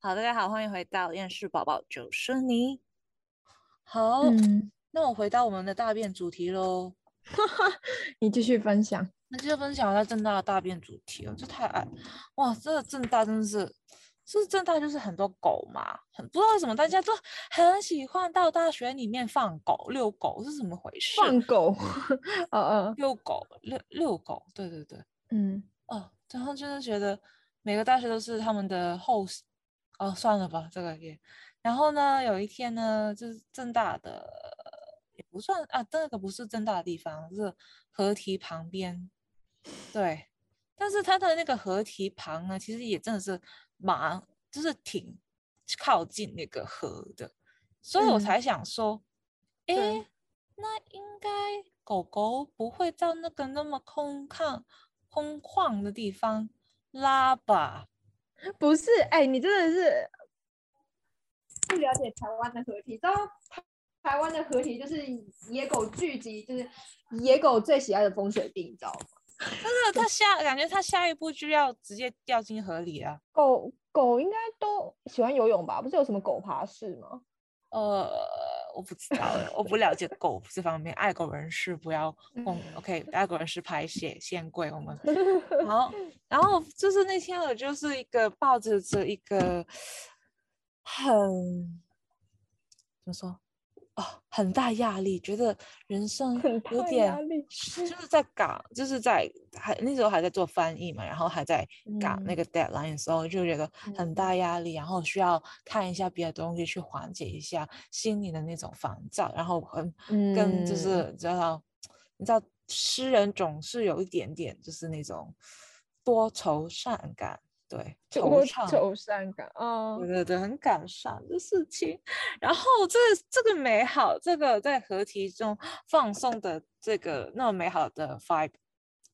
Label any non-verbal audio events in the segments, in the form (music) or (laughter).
好，大家好，欢迎回到厌世宝宝就是你。好，嗯，那我回到我们的大便主题喽。(laughs) 你继续分享。那继续分享一下正大的大便主题哦，这太爱哇！这个正大真的是，是正大就是很多狗嘛，很不知道为什么大家都很喜欢到大学里面放狗、遛狗是怎么回事？放狗，呃 (laughs) 呃，遛狗、遛遛狗，对对对，嗯，哦，然后就是觉得每个大学都是他们的后，哦，算了吧，这个也。然后呢，有一天呢，就是正大的也不算啊，这个不是正大的地方，是河堤旁边。对，但是它的那个河堤旁呢，其实也真的是蛮，就是挺靠近那个河的，所以我嗯才想说，对诶，那应该狗狗不会到那个那么空旷、空旷的地方拉吧？(laughs) 不是，哎、你真的是不了解台湾的合体，知道台台湾的合体就是野狗聚集，就是野狗最喜爱的风水地，你知道吗？但是它下感觉它下一步就要直接掉进河里了。狗狗应该都喜欢游泳吧？不是有什么狗爬式吗？呃，我不知道欸，我不了解狗这方面，爱狗人士不要碰。OK，爱狗人士排写限贵我们。(laughs) 好，然后就是那天我就是一个抱着这一个很怎么说哦，很大压力，觉得人生有点就是在赶，就是在还那时候还在做翻译嘛，然后还在赶那嗯。个 deadline 的时候，就觉得很大压力，然后需要看一下别的东西去缓解一下心里的那种烦躁，然后很跟就嗯。是知道，你知道诗人总是有一点点就是那种多愁善感，对，惆多怅。愁善感嗯，对对对，很感伤的事情。然后这这个美好，这个在合体中放送的这个那么美好的 vibe，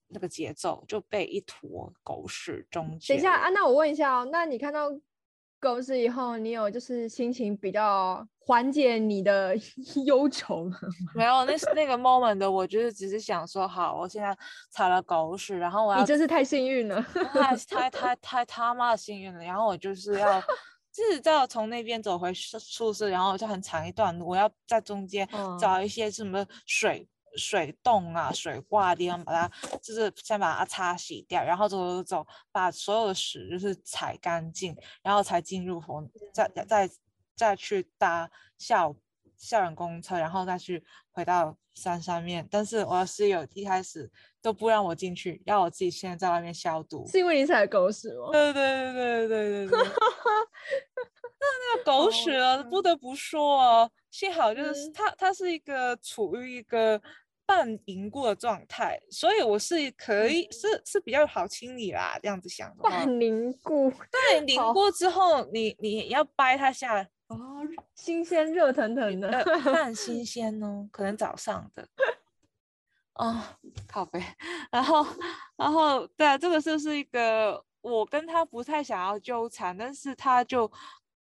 那个节奏就被一坨狗屎终等一下啊，那我问一下哦，那你看到狗屎以后，你有就是心情比较缓解你的 (laughs) 忧愁吗？(laughs) 没有，那是那个 moment 的我，就是只是想说，好，我现在踩了狗屎，然后我要你真是太幸运了。太 (laughs) 太太太他妈的幸运了，然后我就是要。就是要从那边走回宿宿舍，然后就很长一段路，我要在中间嗯找一些什么水水洞啊、水挂的地方，把它就是先把它擦洗掉，然后走走走，把所有的屎就是踩干净，然后才进入房，再再再去搭校校园公车，然后再去回到山上面。但是我的室友一开始都不让我进去，要我自己先在外面消毒。是因为你踩狗屎吗？(laughs) 对对对对对对对。那那个狗屎啊，不得不说哦，幸好就是嗯它，它是一个处于一个半凝固的状态，所以我是可以是是比较好清理啦。这样子想的话，半凝固对，凝固之后，你你要掰它下来，哦，新鲜热腾腾的。呃，(laughs) 半新鲜哦，可能早上的。哦、靠背，然后，然后，对啊，这个就是一个我跟他不太想要纠缠，但是他就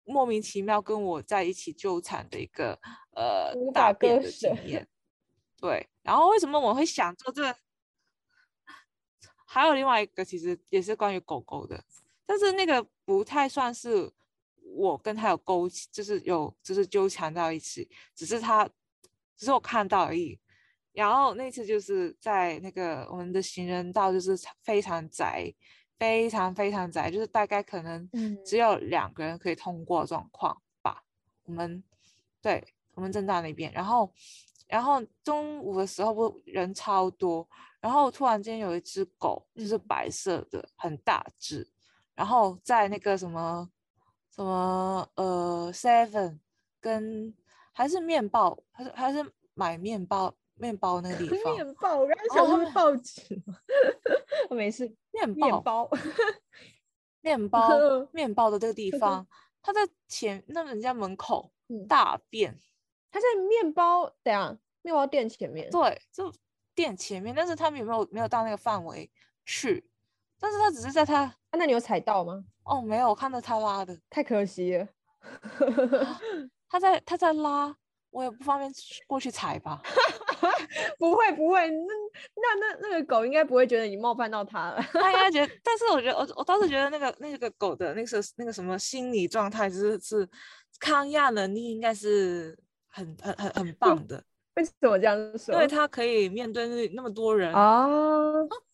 莫名其妙跟我在一起纠缠的一个呃大便的经舍验。对，然后为什么我会想做这个？还有另外一个，其实也是关于狗狗的，但是那个不太算是我跟他有勾起，就是有就是纠缠到一起，只是他只是我看到而已。然后那次就是在那个我们的行人道，就是非常窄，非常非常窄，就是大概可能嗯只有两个人可以通过的状况吧。我们对我们正大那边，然后然后中午的时候不人超多，然后突然间有一只狗，就是嗯白色的，很大只，然后在那个什么什么呃 Seven 跟还是面包，还是还是买面包面包那个地方，面包，我刚想说报纸 (laughs) 没事，面面包包。面 (laughs) 包面包的这个地方，它在前那人家门口嗯大便，它在面包，等一下面包店前面。对，就店前面，但是他们有没有没有到那个范围去？但是他只是在他啊那你有踩到吗？哦没有，我看到他拉的，太可惜了。他在他在拉，我也不方便过去踩吧。(laughs) 不会不会，那那那那个狗应该不会觉得你冒犯到它了。它应该觉得，但是我觉得我我倒是觉得那个那个狗的那个那个什么心理状态，就是是抗压能力应该是很很很很棒的。(laughs) 为什么这样说？因为他可以面对那那么多人啊，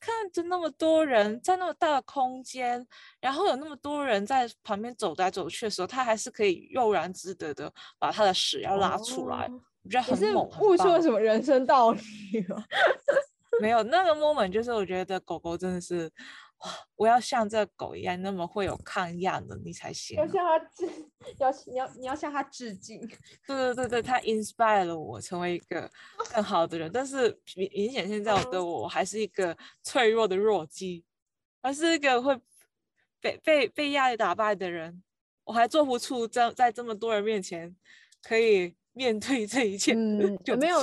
看着那么多人在那么大的空间，然后有那么多人在旁边走来走去的时候，他还是可以悠然自得的把他的屎要拉出来。我觉得很猛，悟出了什么人生道理吗？(laughs) 没有，那个 moment 就是我觉得狗狗真的是，哇，我要像这狗一样那么会有抗压能力才行。要向他致，要你要你要向他致敬。(laughs) 对对对对，他 inspire 了我成为一个更好的人。但是明明显现在我的我还是一个脆弱的弱鸡，还是一个会被被被压力打败的人。我还做不出在在这么多人面前可以。面对这一切，嗯，有没有？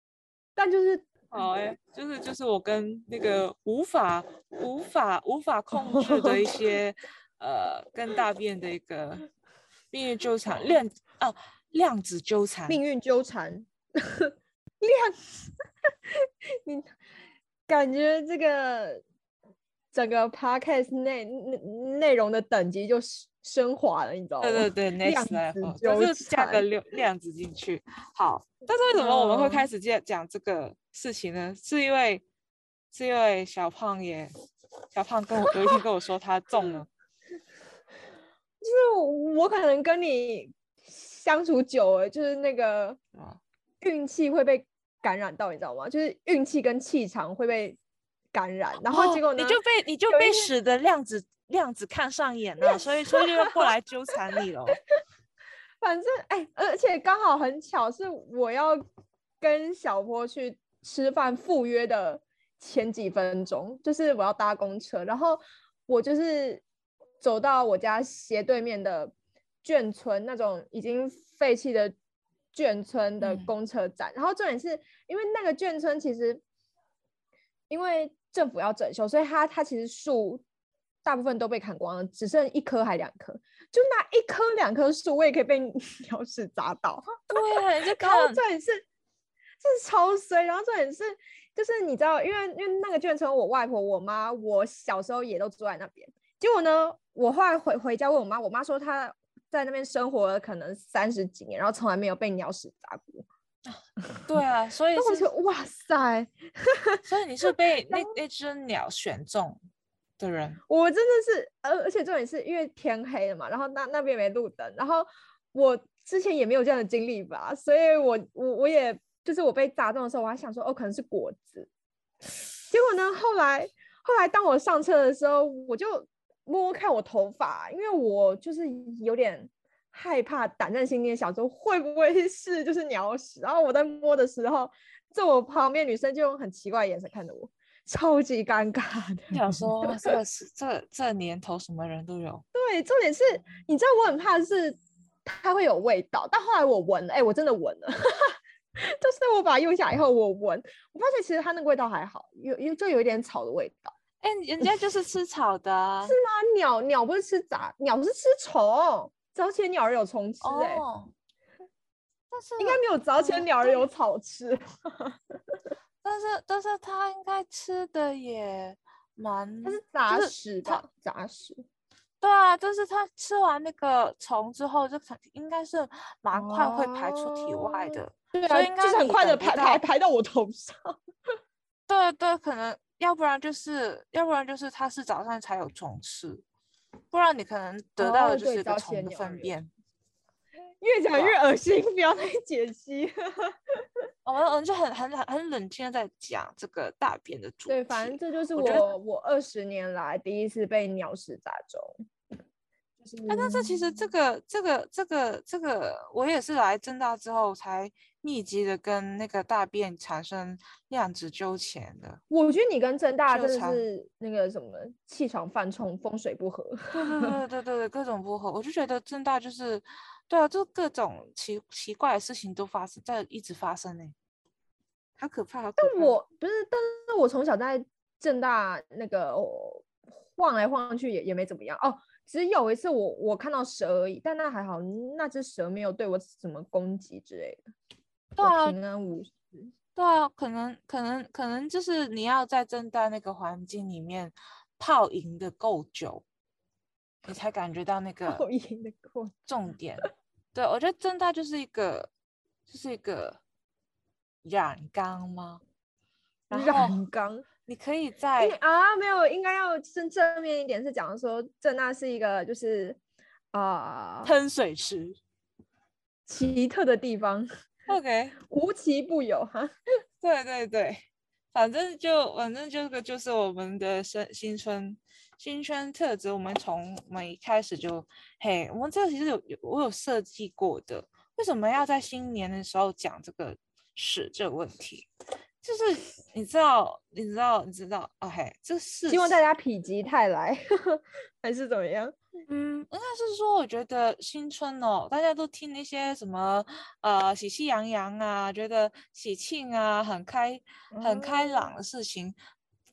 (laughs) 但就是好哎，就是就是我跟那个无法无法无法控制的一 (laughs) 些呃，跟大便的一个命运纠缠，量哦，量子纠缠，命运纠缠，量子，(laughs) (laughs) 你感觉这个整个 podcast 内内内容的等级就是。升华了，你知道吗？对对对，next level，就是加个量量子进去。好，但是为什么我们会开始讲讲这个事情呢？是因为是因为小胖也小胖跟我有一天跟我说他中了，(laughs) 就是我可能跟你相处久了，就是那个运气会被感染到，你知道吗？就是运气跟气场会被感染，然后结果你就被你就被使得量子。量子看上眼了，所以所以就要过来纠缠你了。(laughs) 反正哎，而且刚好很巧，是我要跟小波去吃饭赴约的前几分钟，就是我要搭公车，然后我就是走到我家斜对面的眷村那种已经废弃的眷村的公车站，然后重点是因为那个眷村其实因为政府要整修，所以它它其实树。大部分都被砍光了，只剩一棵还两棵，就那一棵两棵树，我也可以被 (laughs) 鸟屎砸到。对，就 (laughs) 然后重点是，这是超衰。然后重点是，就是你知道，因为因为那个眷村，我外婆、我妈，我小时候也都住在那边。结果呢，我后来回回家问我妈，我妈说她在那边生活了可能三十几年，然后从来没有被鸟屎砸过。对啊，所以 (laughs) 是哇塞，(laughs) 所以你是被那那只鸟选中。的人，我真的是，而而且重点是因为天黑了嘛，然后那那边没路灯，然后我之前也没有这样的经历吧，所以我我我也就是我被砸中的时候，我还想说哦可能是果子，结果呢后来后来当我上车的时候，我就摸摸看我头发，因为我就是有点害怕，胆战心惊，想说会不会是就是鸟屎，然后我在摸的时候，坐我旁边女生就用很奇怪的眼神看着我。超级尴尬的，想说这是这这年头什么人都有。对，重点是，你知道我很怕是它会有味道，但后来我闻了，哎，我真的闻了，就是我把它用下以后，我闻，我发现其实它那个味道还好，有有就有一点草的味道。哎，人家就是吃草的，是吗？鸟鸟不是吃杂，鸟是吃虫，早前鸟儿有虫吃，哎，但是应该没有早前鸟儿有草吃。(laughs) 但是，但是它应该吃的也蛮，它是杂食的杂食。对啊，就是它吃完那个虫之后，就应该是蛮快会排出体外的。对啊，就是很快的排排排到我头上。对对，可能要不然就是，要不然就是它是早上才有虫吃，不然你可能得到的就是一个虫的粪便。越讲越恶心，不要再解析。我们我们就很很很冷静的在讲这个大便的主题。对，反正这就是我我二十年来第一次被鸟屎砸中。哎，那这其实这个这个这个这个，我也是来正大之后才密集的跟那个大便产生量子纠缠的。我觉得你跟正大真的是那个什么气场犯冲，风水不合。对对对 (laughs) 对对对，各种不合。我就觉得正大就是。对啊，就各种奇奇怪的事情都发生在一直发生呢，好可怕！但我不是，但是我从小在正大那个晃来晃去也也没怎么样哦，只有一次我我看到蛇而已，但那还好，那只蛇没有对我怎么攻击之类的，对啊，平安无事。对啊，可能可能可能就是你要在正大那个环境里面泡赢的够久，你才感觉到那个泡赢的够重点。对我觉得正大就是一个就是一个染缸吗？然后染缸。你可以在啊，没有，应该要正正面一点，是讲说正那是一个就是啊喷水池奇特的地方。OK，(laughs) 无奇不有哈。(laughs) 对对对，反正就反正这个就是我们的新新春新春特质。我们从我们一开始就嘿，我们这个其实有有我有设计过的，为什么要在新年的时候讲这个屎这个问题？就是你知道，你知道，你知道，OK，这是希望大家否极泰来，(laughs) 还是怎么样？嗯，应该是说，我觉得新春哦，大家都听那些什么呃喜气洋洋啊，觉得喜庆啊，很开很开朗的事情，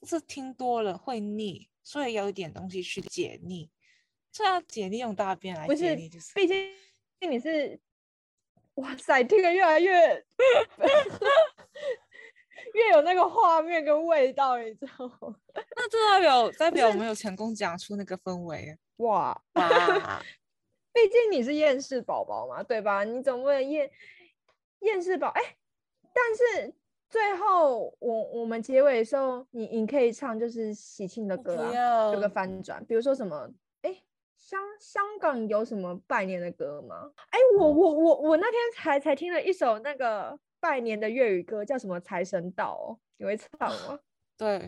是听多了会腻，所以有一点东西去解腻。这要解腻用大便来解腻，就是毕竟你是，哇塞，听得越来越。(laughs) 越有那个画面跟味道，你知道吗？(laughs) 那这代表代表我们有成功讲出那个氛围哇！(laughs) 毕竟你是厌世宝宝嘛，对吧？你总不能厌厌世宝哎。但是最后我我们结尾的时候，你你可以唱就是喜庆的歌啊，有个翻转，比如说什么哎香香港有什么拜年的歌吗？哎，我我我我那天才才听了一首那个。拜年的粤语歌叫什么？财神到哦，你会唱吗？(laughs) 对，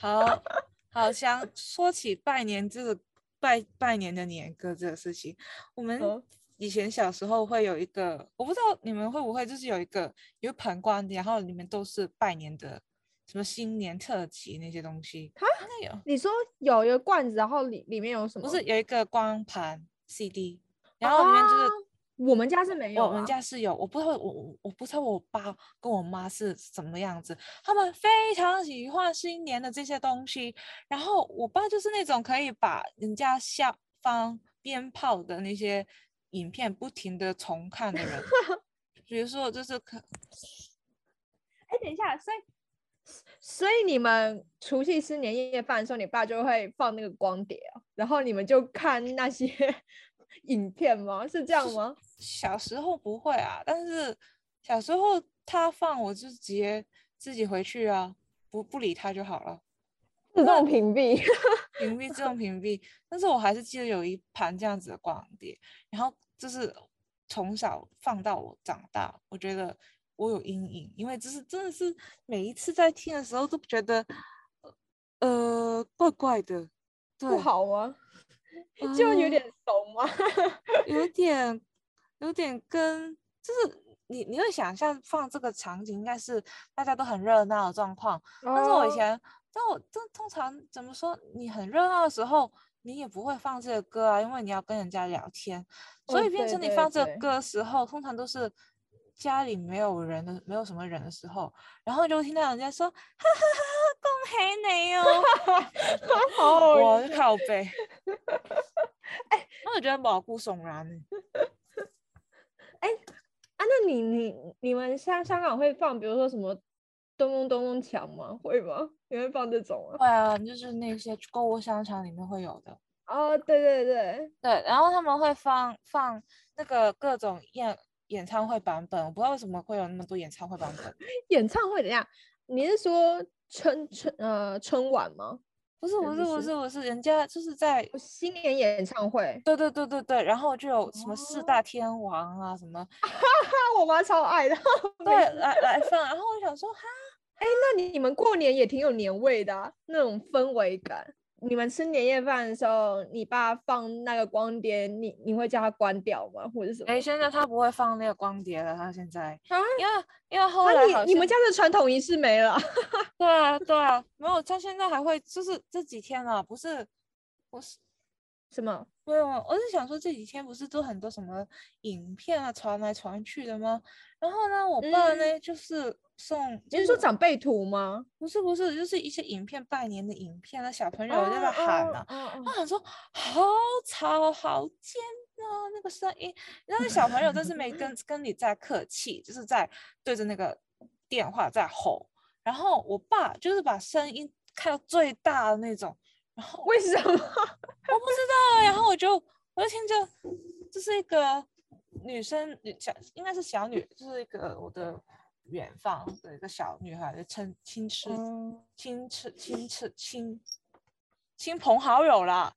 好好想说起拜年这个拜拜年的年歌这个事情，我们以前小时候会有一个，我不知道你们会不会，就是有一个有一盘光碟，然后里面都是拜年的什么新年特辑那些东西。啊，有？你说有一个罐子，然后里里面有什么？不是有一个光盘 CD，然后里面就是。我们家是没有，我们家是有，我不知道我我我不知道我爸跟我妈是什么样子，他们非常喜欢新年的这些东西。然后我爸就是那种可以把人家下方鞭炮的那些影片不停的重看的人，(laughs) 比如说就是可，哎，等一下，所以所以你们除夕吃年夜饭的时候，你爸就会放那个光碟啊，然后你们就看那些影片吗？是这样吗？小时候不会啊，但是小时候他放我就直接自己回去啊，不不理他就好了，自动屏蔽，(laughs) 屏蔽自动屏蔽。但是我还是记得有一盘这样子的光碟，然后就是从小放到我长大，我觉得我有阴影，因为就是真的是每一次在听的时候都觉得呃怪怪的，不好吗？(laughs) 就有点怂吗？(laughs) 有点。有点跟就是你你会想象放这个场景应该是大家都很热闹的状况，但是我以前，但我这通常怎么说？你很热闹的时候，你也不会放这个歌啊，因为你要跟人家聊天，所以变成你放这个歌的时候，通常都是家里没有人的，没有什么人的时候，然后就听到人家说，哈哈哈，恭喜你哦，我靠背，哎，(laughs) 那我觉得毛骨悚然呢。哎，啊，那你你你们香香港会放，比如说什么咚咚咚咚锵吗？会吗？你会放这种啊？会啊，就是那些购物商场里面会有的。哦，对对对对，然后他们会放放那个各种演演唱会版本，我不知道为什么会有那么多演唱会版本。(laughs) 演唱会怎样？你是说春春呃春晚吗？不是不是不是不是，人家就是在新年演唱会，对对对对对，然后就有什么四大天王啊什么，哈哈，我妈超爱的，对，来来放，然后我想说哈，哎，那你们过年也挺有年味的，啊那种氛围感。你们吃年夜饭的时候，你爸放那个光碟，你你会叫他关掉吗，或者什么？哎，现在他不会放那个光碟了，他现在，啊因为因为后来你你们家的传统仪式没了。(laughs) 对啊对啊，没有，他现在还会，就是这几天啊，不是，不是。什么？没有，我是想说这几天不是都很多什么影片啊传来传去的吗？然后呢，我爸呢就是送，你是说长辈图吗？不是不是，就是一些影片拜年的影片那，小朋友在那喊啊，他想说好吵好尖啊，那个声音，那个小朋友真是没跟 (laughs) 跟你在客气，就是在对着那个。电话在吼，然后我爸就是把声音开到最大的那种，然后为什么？我不知道，然后我就我就听着，这是一个女生女小，应该是小女，就是一个我的远方的一个小女孩的亲亲吃嗯亲吃亲吃亲亲朋好友啦，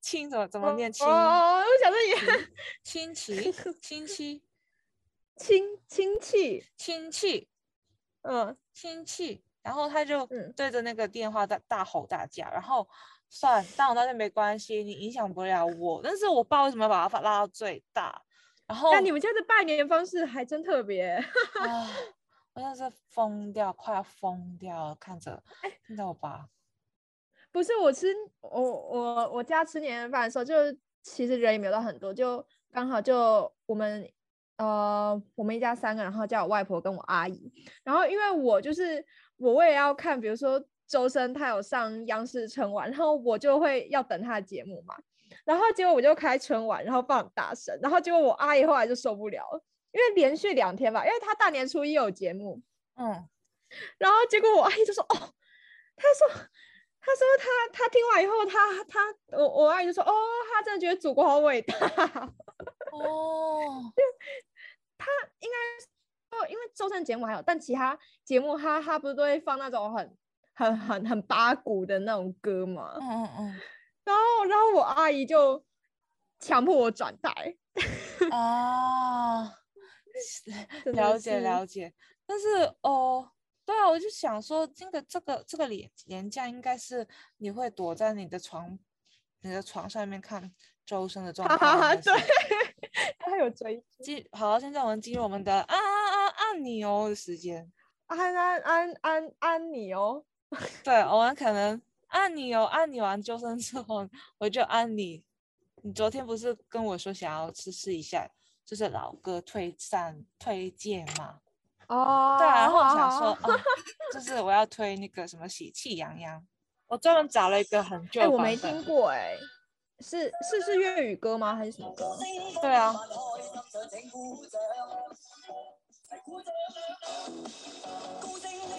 亲怎么怎么念亲？哦，我想说也亲戚亲戚亲亲戚，亲戚 (laughs) 嗯，亲戚，然后他就嗯对着那个电话大大吼大叫，然后算大吼大叫没关系，你影响不了我，但是我爸为什么要把他拉到最大？然后那你们家的拜年方式还真特别。(laughs) 啊，我真的是疯掉，快要疯掉了，看着看着我爸，不是我吃我我我家吃年夜饭的时候，就是其实人也没有到很多，就刚好就我们呃我们一家三个，然后叫我外婆跟我阿姨，然后因为我就是我为了要看，比如说周深他有上央视春晚，然后我就会要等他的节目嘛，然后结果我就开春晚，然后放很大声，然后结果我阿姨后来就受不了了，因为连续两天吧，因为她大年初一有节目，嗯，然后结果我阿姨就说：“哦，她说，她说她她听完以后，她她我我阿姨就说：哦，她真的觉得祖国好伟大。哦，(laughs) 应该哦，因为周深节目还有，但其他节目他他不是都会放那种很很很很八股的那种歌嘛？嗯嗯嗯。然后然后我阿姨就强迫我转台，啊，(laughs) 了解了解，但是哦，对啊，我就想说，这个这个这个廉廉价应该是你会躲在你的床，你的床上面看周深的状哈态，哈哈，应该对是，(laughs) 他有追进好，现在我们进入我们的啊啊啊按钮的时间，安安安安安你哦，(laughs) 对，我们可能按你哦，按你完救生之后，我就按你。你昨天不是跟我说想要试试一下，就是老歌推荐推荐嘛？哦，对啊，然后我想说，就是我要推那个什么喜气洋洋，我专门找了一个很旧哎、的我没听过哎、是是是粤语歌吗？还是什么歌？对啊，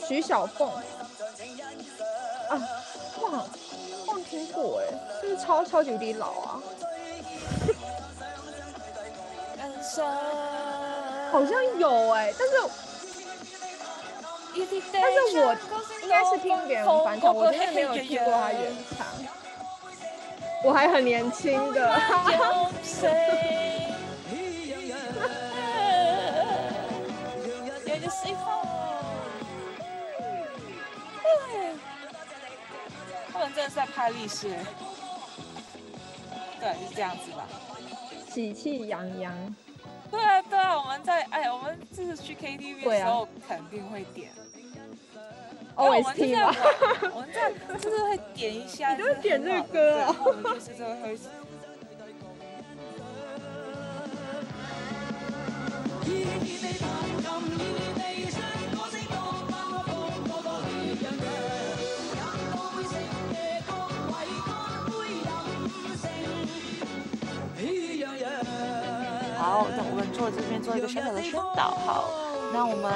徐小凤啊，忘忘听过哎、是不是超超级无敌老啊？(laughs) 好像有哎、但是但是我应该是听别人翻唱，我真的没有听过他原唱。我还很年轻的，(laughs) 对，是这样子吧？喜气洋洋。对啊，对啊，我们在哎，我们这次去 KTV 的时候肯定会点。因为我们就 OST 在吗？玩，我们在就是会点一下，(laughs) 你都会就是点这个歌哦对然后我们就是等我们坐这边做一个小小的宣导好那我们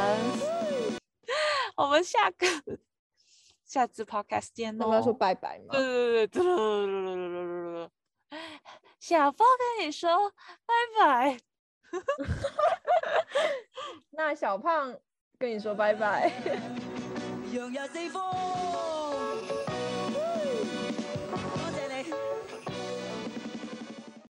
(laughs) 我们下个下次 podcast 见那我要说拜拜吗？小峰跟你说拜拜。(laughs) 那小胖跟你说拜拜。(laughs)